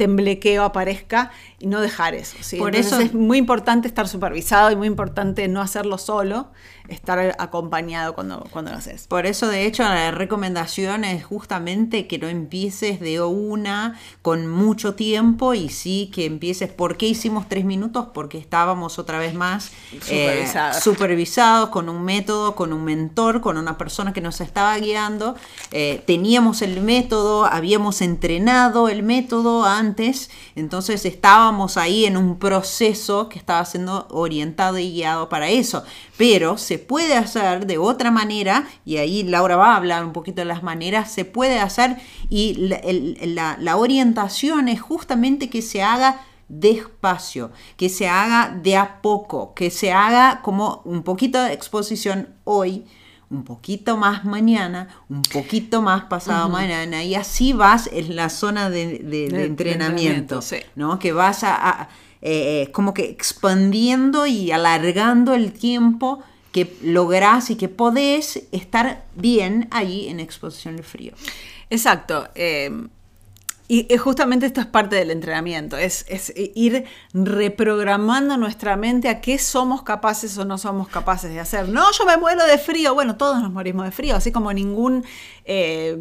temblequeo aparezca y no dejar eso. ¿sí? Por Entonces eso- es muy importante estar supervisado y muy importante no hacerlo solo, estar acompañado cuando, cuando lo haces. Por eso, de hecho, la recomendación es justamente que no empieces de una con mucho tiempo y sí que empieces. ¿Por qué hicimos tres minutos? Porque estábamos otra vez más eh, Supervisados. supervisados con un método, con un mentor, con una persona que nos estaba guiando. Eh, teníamos el método, habíamos entrenado el método antes, entonces estábamos ahí en un proceso que estaba siendo orientado y guiado para eso. Pero se puede hacer de otra manera, y ahí Laura va a hablar un poquito de las maneras, se puede hacer y la, el- la- la orientación es justamente que se haga despacio, que se haga de a poco, que se haga como un poquito de exposición hoy, un poquito más mañana, un poquito más pasado mañana, y así vas en la zona de, de- de de entrenamiento, entrenamiento, sí. ¿no? Que vas a, a- eh, como que expandiendo y alargando el tiempo que lográs y que podés estar bien ahí en exposición al frío. Exacto. eh, y justamente esto es parte del entrenamiento, es, es ir reprogramando nuestra mente a qué somos capaces o no somos capaces de hacer. No, yo me muero de frío. Bueno, todos nos morimos de frío, así como ningún eh,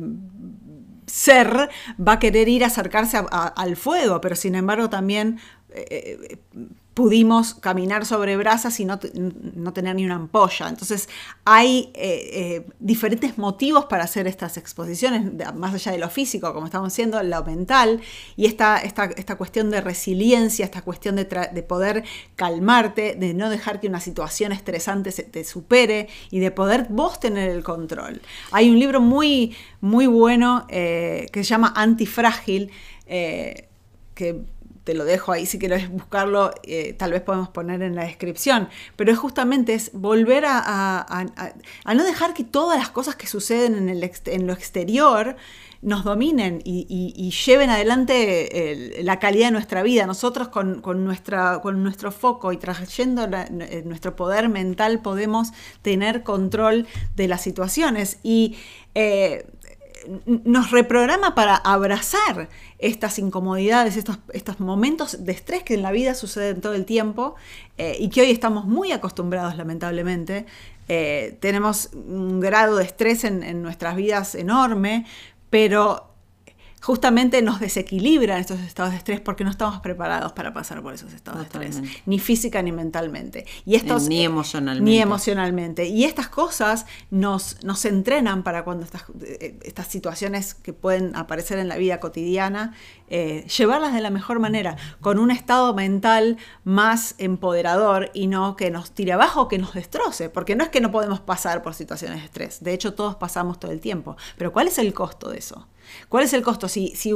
ser va a querer ir a acercarse al fuego, pero sin embargo también eh, eh, pudimos caminar sobre brasas y no, te- no tener ni una ampolla. Entonces hay eh, diferentes motivos para hacer estas exposiciones, más allá de lo físico, como estamos diciendo, lo mental, y esta, esta, esta cuestión de resiliencia, esta cuestión de, poder calmarte, de no dejar que una situación estresante se te supere y de poder vos tener el control. Hay un libro muy, muy bueno que se llama Antifrágil, que te lo dejo ahí si quieres buscarlo, eh, tal vez podemos poner en la descripción, pero es justamente es volver a, no dejar que todas las cosas que suceden en, el lo exterior nos dominen y, lleven adelante el- la calidad de nuestra vida. Nosotros con, con nuestro foco y trayendo eh, nuestro poder mental podemos tener control de las situaciones y eh, nos reprograma para abrazar estas incomodidades, estos, estos momentos de estrés que en la vida suceden todo el tiempo eh, y que hoy estamos muy acostumbrados lamentablemente. Eh, tenemos un grado de estrés en, en nuestras vidas enorme, pero justamente nos desequilibran estos estados de estrés porque no estamos preparados para pasar por esos estados de estrés, ni física ni mentalmente. Y estos, Ni emocionalmente. Ni emocionalmente. Y estas cosas nos, nos entrenan para cuando estas, eh, estas situaciones que pueden aparecer en la vida cotidiana, eh, llevarlas de la mejor manera, con un estado mental más empoderador y no que nos tire abajo, que nos destroce, porque no es que no podemos pasar por situaciones de estrés, de hecho todos pasamos todo el tiempo, pero ¿cuál es el costo de eso? ¿Cuál es el costo? Si, si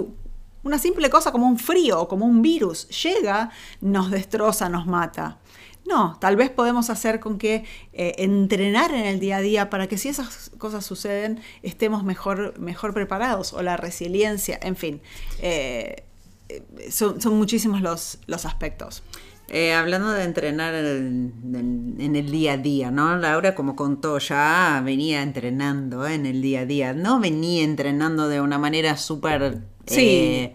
una simple cosa como un frío o como un virus llega, nos destroza, nos mata. No, tal vez podemos hacer con que eh, entrenar en el día a día para que si esas cosas suceden estemos mejor, mejor preparados o la resiliencia, en fin, eh, eh, son, son muchísimos los, los aspectos. Eh, hablando de entrenar en, en- en el día a día, ¿no? Laura, como contó, ya venía entrenando ¿eh? en el día a día. No venía entrenando de una manera súper... Sí,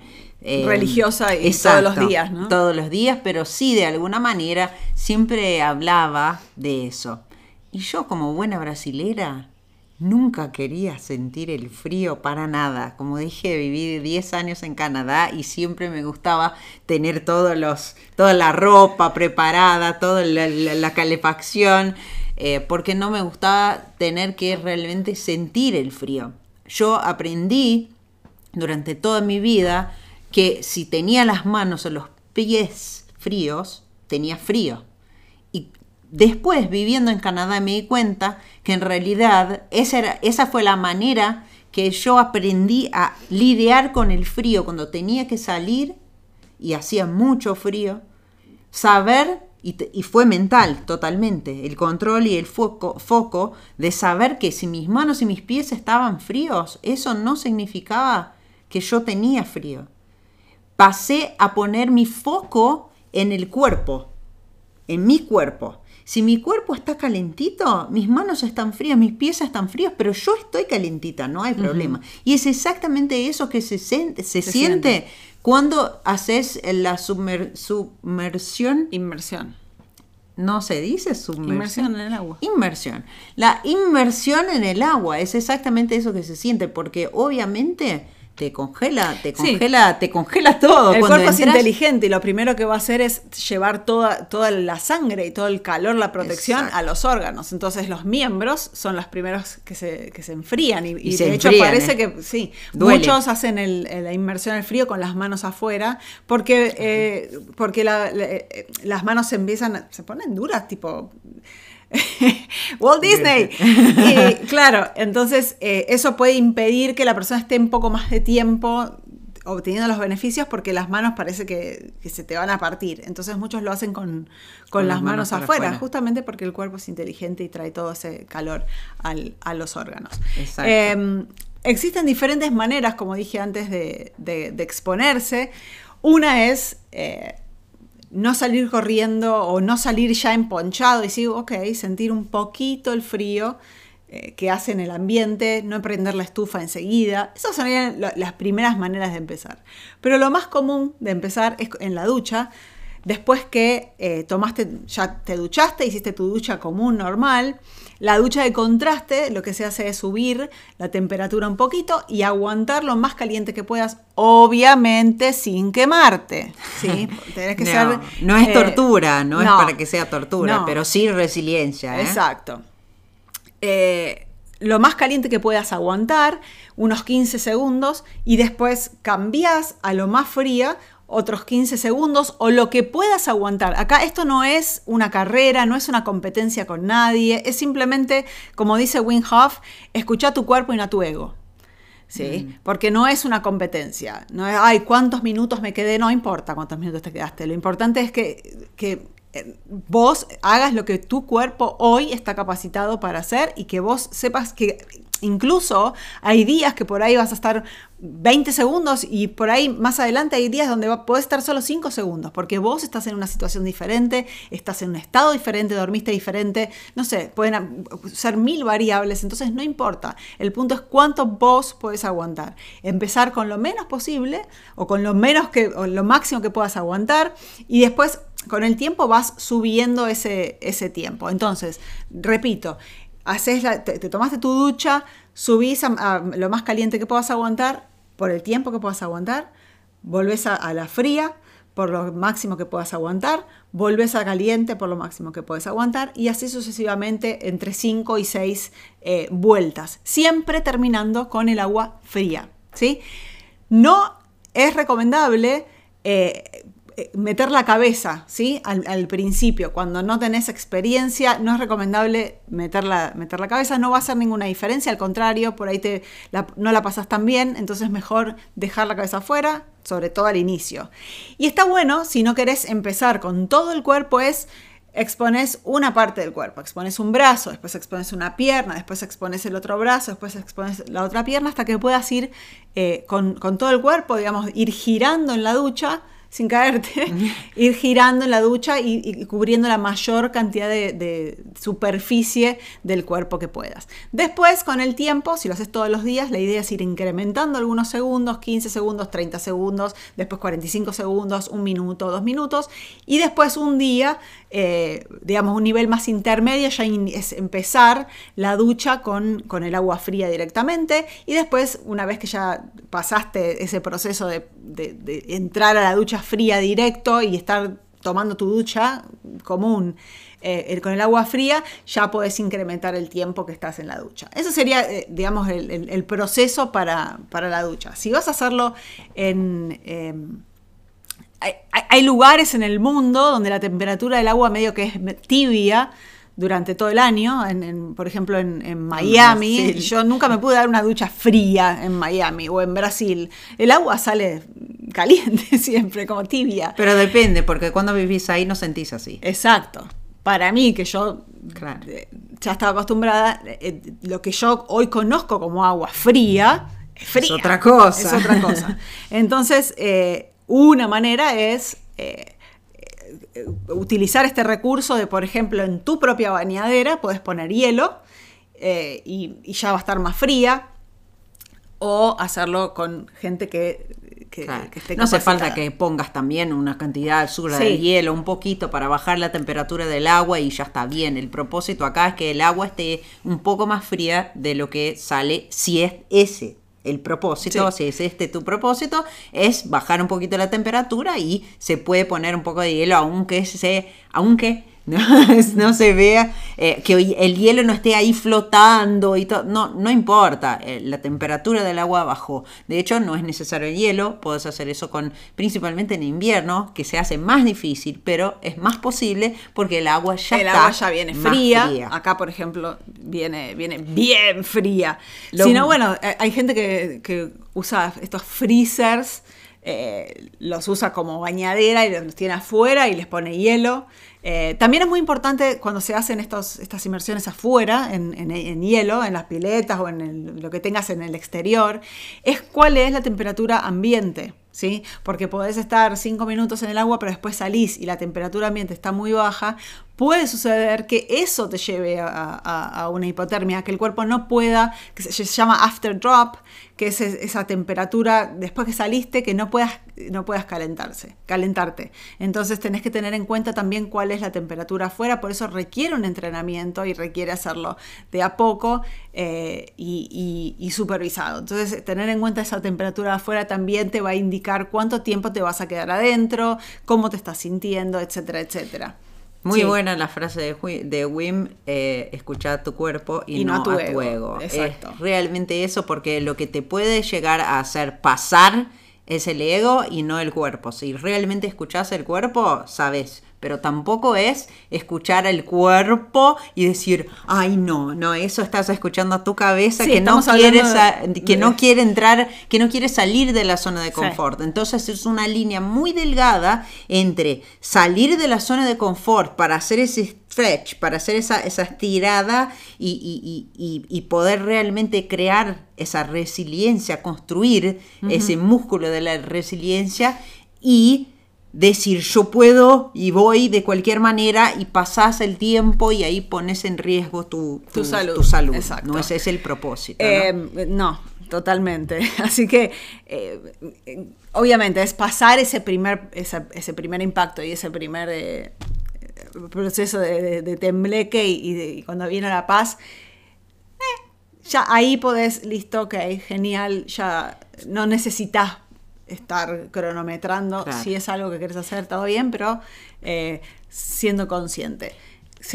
religiosa y todos los días, ¿no? Todos los días, pero sí, de alguna manera, siempre hablaba de eso. Y yo, como buena brasilera, nunca quería sentir el frío para nada. Como dije, viví 10 años en Canadá y siempre me gustaba tener todos los, toda la ropa preparada, toda la, calefacción, eh, porque no me gustaba tener que realmente sentir el frío. Yo aprendí durante toda mi vida que si tenía las manos o los pies fríos, tenía frío. Después, viviendo en Canadá, me di cuenta que en realidad esa, fue la manera que yo aprendí a lidiar con el frío cuando tenía que salir y hacía mucho frío, saber, y, fue mental totalmente, el control y el foco de saber que si mis manos y mis pies estaban fríos, eso no significaba que yo tenía frío. Pasé a poner mi foco en el cuerpo, en mi cuerpo. Si mi cuerpo está calentito, mis manos están frías, mis pies están fríos, pero yo estoy calentita, no hay problema. Y es exactamente eso que se, se, siente, cuando haces la submersión. Inmersión. No se dice submersión. Inmersión en el agua. Inmersión. La inmersión en el agua es exactamente eso que se siente, porque obviamente te congela, te congela, te congela todo. El cuerpo es inteligente y lo primero que va a hacer es llevar toda, toda la sangre y todo el calor, la protección a los órganos. Entonces los miembros son los primeros que se, que se enfrían y, de hecho parece ¿eh? que sí, muchos hacen la inmersión al frío con las manos afuera porque, eh, porque eh, las manos se empiezan, se ponen duras, tipo [LAUGHS] Walt Disney. [LAUGHS] y, claro, entonces eh, eso puede impedir que la persona esté un poco más de tiempo obteniendo los beneficios porque las manos parece que, se te van a partir. Entonces muchos lo hacen con, las, manos, afuera, justamente porque el cuerpo es inteligente y trae todo ese calor a los órganos. Em, existen diferentes maneras, como dije antes, de, exponerse. Una es... Eh, no salir corriendo o no salir ya emponchado y decir, ok, sentir un poquito el frío eh, que hace en el ambiente, no prender la estufa enseguida. Esas serían las primeras maneras de empezar. Pero lo más común de empezar es en la ducha. Después que eh, tomaste, ya te duchaste, hiciste tu ducha común, normal, la ducha de contraste lo que se hace es subir la temperatura un poquito y aguantar lo más caliente que puedas, obviamente sin quemarte. ¿sí? [LAUGHS] no, no es eh, tortura, no, es para que sea tortura, pero sí resiliencia. ¿eh? Exacto. Lo más caliente que puedas aguantar, unos 15 segundos, y después cambias a lo más fría otros 15 segundos o lo que puedas aguantar. Acá esto no es una carrera, no es una competencia con nadie, es simplemente, como dice Wim Hof, escucha tu cuerpo y no tu ego. ¿Sí? Mm. Porque no es una competencia. No es, ay, ¿cuántos minutos me quedé? No importa cuántos minutos te quedaste. Lo importante es que, que eh, vos hagas lo que tu cuerpo hoy está capacitado para hacer y que vos sepas que Incluso hay días que por ahí vas a estar 20 segundos y por ahí más adelante hay días donde puedes estar solo 5 segundos, porque vos estás en una situación diferente, estás en un estado diferente, dormiste diferente, no sé, pueden ser mil variables, entonces no importa. El punto es cuánto vos puedes aguantar. Empezar con lo menos posible o con lo menos que lo máximo que puedas aguantar y después con el tiempo vas subiendo ese, ese tiempo. Entonces, repito, te, tomaste tu ducha, subís a, lo más caliente que puedas aguantar, por el tiempo que puedas aguantar, volvés a, la fría por lo máximo que puedas aguantar, volvés a caliente por lo máximo que puedes aguantar y así sucesivamente entre 5 y 6 eh, vueltas, siempre terminando con el agua fría. ¿sí? No es recomendable eh, meter la cabeza, ¿sí? Al, principio, cuando no tenés experiencia, no es recomendable meter la, meter la cabeza, no va a hacer ninguna diferencia, al contrario, por ahí te, no la pasas tan bien, entonces mejor dejar la cabeza afuera, sobre todo al inicio. Y está bueno, si no querés empezar con todo el cuerpo, es expones una parte del cuerpo, expones un brazo, después expones una pierna, después expones el otro brazo, después expones la otra pierna, hasta que puedas ir eh, con, con todo el cuerpo, digamos, ir girando en la ducha sin caerte, [LAUGHS] ir girando en la ducha y, cubriendo la mayor cantidad de, superficie del cuerpo que puedas. Después, con el tiempo, si lo haces todos los días, la idea es ir incrementando algunos segundos, 15 segundos, 30 segundos, después 45 segundos, un minuto, dos minutos, y después un día, eh, digamos, un nivel más intermedio, ya es empezar la ducha con, con el agua fría directamente, y después, una vez que ya pasaste ese proceso de entrar a la ducha fría directo y estar tomando tu ducha común eh, con el agua fría, ya puedes incrementar el tiempo que estás en la ducha. Eso sería, eh, digamos, el, proceso para, la ducha. Si vas a hacerlo en... Em, hay, lugares en el mundo donde la temperatura del agua medio que es tibia, durante todo el año, en, por ejemplo en, Miami. Yo nunca me pude dar una ducha fría en Miami o en Brasil. El agua sale caliente [LAUGHS] siempre, como tibia. Pero depende, porque cuando vivís ahí no sentís así. Exacto. Para mí, que yo eh, ya estaba acostumbrada, eh, lo que yo hoy conozco como agua fría, es fría. Es otra cosa. Es otra cosa. [LAUGHS] Entonces, eh, una manera es utilizar este recurso de, por ejemplo, en tu propia bañadera puedes poner hielo y, y, ya va a estar más fría. O hacerlo con gente que no hace falta que pongas también una cantidad absurda de hielo, un poquito para bajar la temperatura del agua y ya está bien. El propósito acá es que el agua esté un poco más fría de lo que sale si es ese el propósito, si es este tu propósito, es bajar un poquito la temperatura y se puede poner un poco de hielo, aunque se, aunque [LAUGHS] no, se vea, eh, que el hielo no esté ahí flotando y todo, no, no importa, eh, la temperatura del agua bajó. De hecho, no es necesario el hielo, puedes hacer eso con, principalmente en invierno, que se hace más difícil, pero es más posible porque el agua ya el agua ya viene fría. Acá, por ejemplo, viene, viene bien fría. si no, bueno, eh, hay gente que, que usa estos freezers. los usa como bañadera y los tiene afuera y les pone hielo. Eh, también es muy importante cuando se hacen estas inmersiones afuera, en, hielo, en las piletas o en lo que tengas en el exterior, es cuál es la temperatura ambiente. ¿Sí? Porque podés estar cinco minutos en el agua, pero después salís y la temperatura ambiente está muy baja, puede suceder que eso te lleve a, una hipotermia, que el cuerpo no pueda, que se, llama after drop, que es esa temperatura después que saliste que no puedas, no puedas calentarse, calentarte. Entonces tenés que tener en cuenta también cuál es la temperatura afuera, por eso requiere un entrenamiento y requiere hacerlo de a poco eh, y, supervisado. Entonces tener en cuenta esa temperatura afuera también te va a indicar cuánto tiempo te vas a quedar adentro, cómo te estás sintiendo, etcétera, etcétera. Muy buena la frase de, de Wim, eh, escuchar tu cuerpo y, no, a tu, ego. Exacto. realmente eso porque lo que te puede llegar a hacer pasar es el ego y no el cuerpo. Si realmente escuchas el cuerpo, sabes pero tampoco es escuchar el cuerpo y decir, ay no, no, eso estás escuchando a tu cabeza que no quiere que no [LAUGHS] quiere entrar, que no quiere salir de la zona de confort. Entonces es una línea muy delgada entre salir de la zona de confort para hacer ese stretch, para hacer esa, esa estirada y, poder realmente crear esa resiliencia, construir ese músculo de la resiliencia y decir yo puedo y voy de cualquier manera y pasas el tiempo y ahí pones en riesgo tu, salud. Tu salud. Exacto. No ese es el propósito. ¿no? Eh, totalmente. [LAUGHS] Así que eh, obviamente es pasar ese primer, ese, primer impacto y ese primer eh, proceso de, tembleque y, cuando viene la paz. ya ahí podés, listo, ok, genial, ya no necesitas estar cronometrando. Si es algo que quieres hacer, todo bien, pero eh, siendo consciente.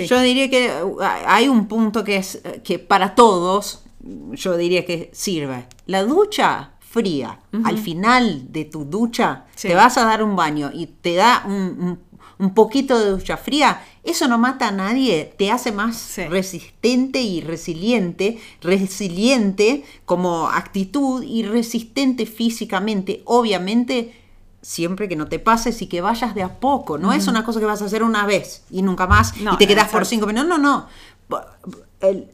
Yo diría que uh, hay un punto que es que para todos, yo diría que sirve. La ducha fría, al final de tu ducha, te vas a dar un baño y te da un un poquito de ducha fría, eso no mata a nadie, te hace más resistente y resiliente, resiliente como actitud y resistente físicamente, obviamente siempre que no te pases y que vayas de a poco, no es una cosa que vas a hacer una vez y nunca más y te quedas por cinco minutos, no, no, no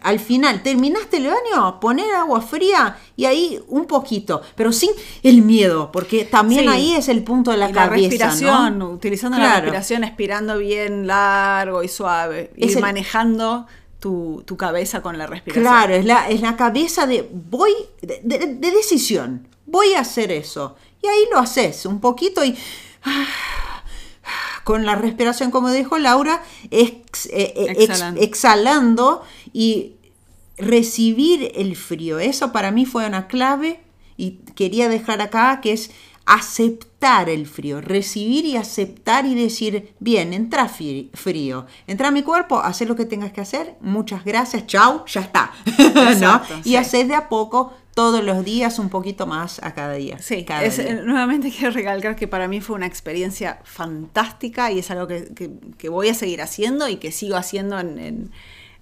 al final, terminaste el baño, poner agua fría y ahí un poquito, pero sin el miedo, porque también ahí es el punto de la cabeza. La respiración, utilizando la respiración, expirando bien largo y suave, y manejando tu, cabeza con la respiración. Claro, es la, es la cabeza de voy, de, decisión, voy a hacer eso. Y ahí lo haces un poquito y. Ah, con la respiración, como dijo Laura, eh, eh, exhalando. y recibir el frío. Eso para mí fue una clave y quería dejar acá que es aceptar el frío, recibir y aceptar y decir, bien, entra frío, entra a mi cuerpo, hacer lo que tengas que hacer, muchas gracias, chao, ya está. [LAUGHS] Y hacer de a poco todos los días un poquito más a cada día. Sí, cada es- día. eh, nuevamente [LAUGHS] quiero recalcar que para mí fue una experiencia fantástica y es algo que, que- que voy a seguir haciendo y que sigo haciendo en, en,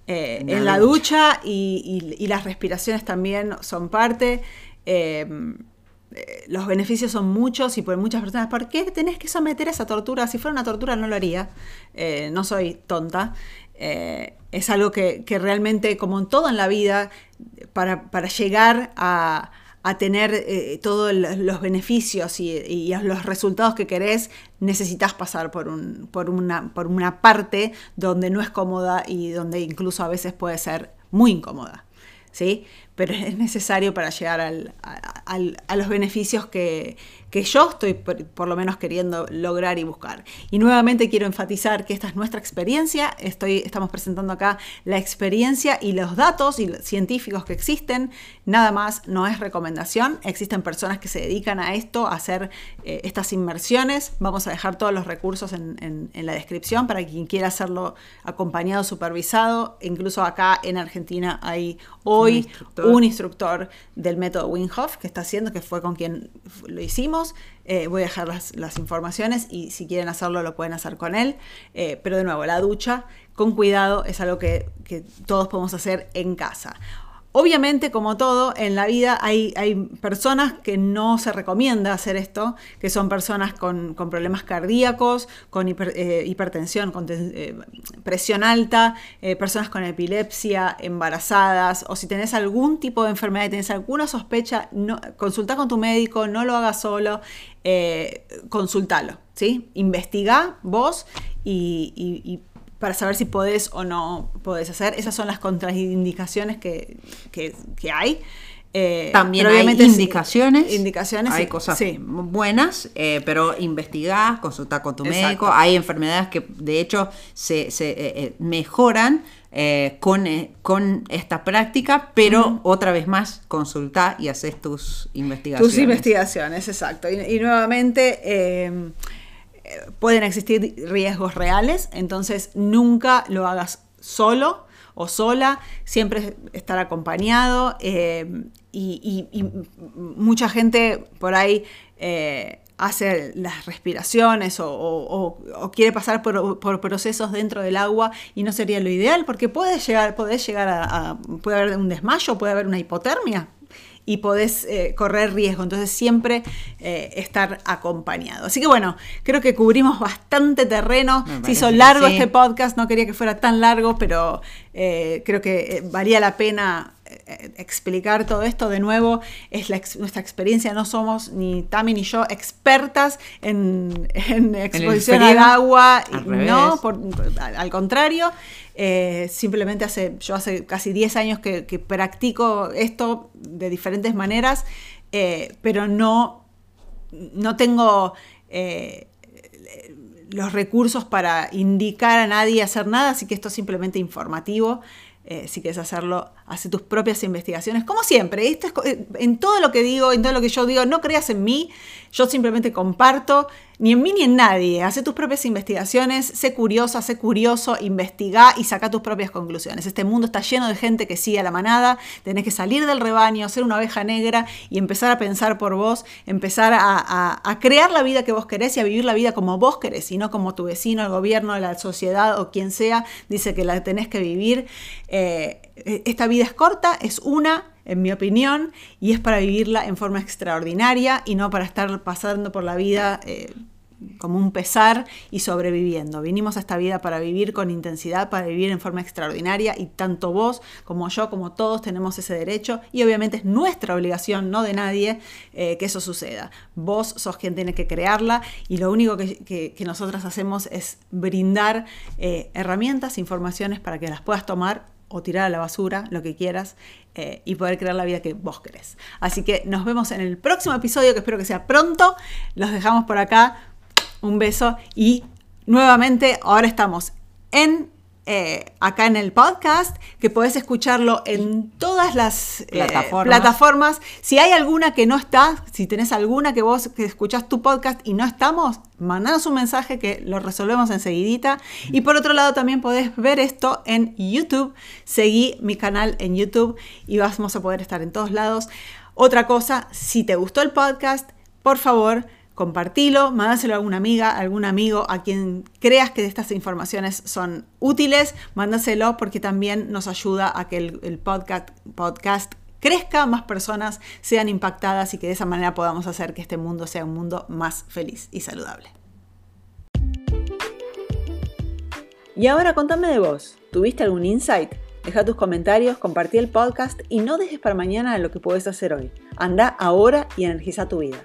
eh, En la ducha y, y- y las respiraciones también son parte. Eh, eh, los beneficios son muchos y por muchas personas, ¿por qué tenés que someter a esa tortura? Si fuera una tortura no lo haría, Eh, no soy tonta. Eh, es algo que, que realmente, como en todo en la vida, para, para llegar a, a tener eh, todos los beneficios y, y los resultados que querés, necesitas pasar por, un, por, una, por una parte donde no es cómoda y donde incluso a veces puede ser muy incómoda. ¿sí? Pero es necesario para llegar al- a, los beneficios que, que yo estoy por, por lo menos queriendo lograr y buscar. Y nuevamente quiero enfatizar que esta es nuestra experiencia, estoy, estamos presentando acá la experiencia y los datos y científicos que existen, nada más, no es recomendación, existen personas que se dedican a esto, a hacer eh, estas inmersiones, vamos a dejar todos los recursos en, en- en la descripción para quien quiera hacerlo acompañado, supervisado, incluso acá en Argentina hay hoy Un instructor. un instructor del método Wim Hof que está haciendo, que fue con quien lo hicimos. Eh, voy a dejar las, informaciones y si quieren hacerlo lo pueden hacer con él. Eh, pero de nuevo, la ducha con cuidado es algo que todos podemos hacer en casa. Obviamente, como todo en la vida, hay, hay personas que no se recomienda hacer esto, que son personas con, con problemas cardíacos, con eh, hipertensión, con eh, presión alta, eh, personas con epilepsia, embarazadas, o si tenés algún tipo de enfermedad y tenés alguna sospecha, consulta con tu médico, no lo hagas solo, consultalo, ¿sí? Investigá vos y para saber si podés o no podés hacer. Esas son las contraindicaciones que, que- que hay. Eh, También hay indicaciones. indicaciones, Hay sí, cosas sí. buenas, eh, pero investigás, consultá con tu Exacto. médico. Hay enfermedades que de hecho se, se, eh, mejoran con, con esta práctica, pero otra vez más consultá y haces tus investigaciones. Tus investigaciones, exacto. Y, y nuevamente pueden existir riesgos reales, entonces nunca lo hagas solo o sola, siempre estar acompañado eh, y, mucha gente por ahí eh, hace las respiraciones o, quiere pasar por, procesos dentro del agua y no sería lo ideal porque puede llegar, podés llegar a, a- puede haber un desmayo, puede haber una hipotermia y podés eh, correr riesgo. Entonces siempre eh, estar acompañado. Así que bueno, creo que cubrimos bastante terreno. Se hizo largo sí. este podcast, no quería que fuera tan largo, pero eh, creo que eh, valía la pena explicar todo esto de nuevo. Es la ex- nuestra experiencia, no somos ni Tami ni yo expertas en, [LAUGHS] en exposición al agua. Al no, por- al, al contrario. eh, simplemente hace, yo hace casi 10 años que, que practico esto de diferentes maneras, eh, pero no, no tengo eh, los recursos para indicar a nadie hacer nada, así que esto es simplemente informativo. Eh, si quieres hacerlo, hace tus propias investigaciones. Como siempre, esto es eh, en todo lo que digo, en todo lo que yo digo, no creas en mí, yo simplemente comparto, ni en mí ni en nadie. Hace tus propias investigaciones, sé curiosa, sé curioso, investiga y saca tus propias conclusiones. Este mundo está lleno de gente que sigue a la manada, tenés que salir del rebaño, ser una oveja negra y empezar a pensar por vos, empezar a, crear la vida que vos querés y a vivir la vida como vos querés y no como tu vecino, el gobierno, la sociedad o quien sea dice que la tenés que vivir. Eh, esta vida es corta, es una, en mi opinión, y es para vivirla en forma extraordinaria y no para estar pasando por la vida eh, como un pesar y sobreviviendo. Vinimos a esta vida para vivir con intensidad, para vivir en forma extraordinaria y tanto vos como yo, como todos tenemos ese derecho y obviamente es nuestra obligación, no de nadie, eh, que eso suceda. Vos sos quien tiene que crearla y lo único que, que- nosotras hacemos es brindar eh, herramientas, informaciones para que las puedas tomar o tirar a la basura, lo que quieras, eh, y poder crear la vida que vos querés. Así que nos vemos en el próximo episodio, que espero que sea pronto. Los dejamos por acá. Un beso y nuevamente ahora estamos en eh, acá en el podcast, que podés escucharlo en todas las eh, Plataformas. plataformas. Si hay alguna que no está, si tenés alguna que vos que escuchás tu podcast y no estamos, mandanos un mensaje que lo resolvemos enseguidita. Y por otro lado también podés ver esto en YouTube. Seguí mi canal en YouTube y vamos a poder estar en todos lados. Otra cosa, si te gustó el podcast, por favor, compartilo, mándaselo a alguna amiga, a algún amigo, a quien creas que estas informaciones son útiles, mándaselo porque también nos ayuda a que el, podcast, podcast crezca, más personas sean impactadas y que de esa manera podamos hacer que este mundo sea un mundo más feliz y saludable. Y ahora contame de vos, ¿tuviste algún insight? Deja tus comentarios, compartí el podcast y no dejes para mañana lo que puedes hacer hoy. Anda ahora y energiza tu vida.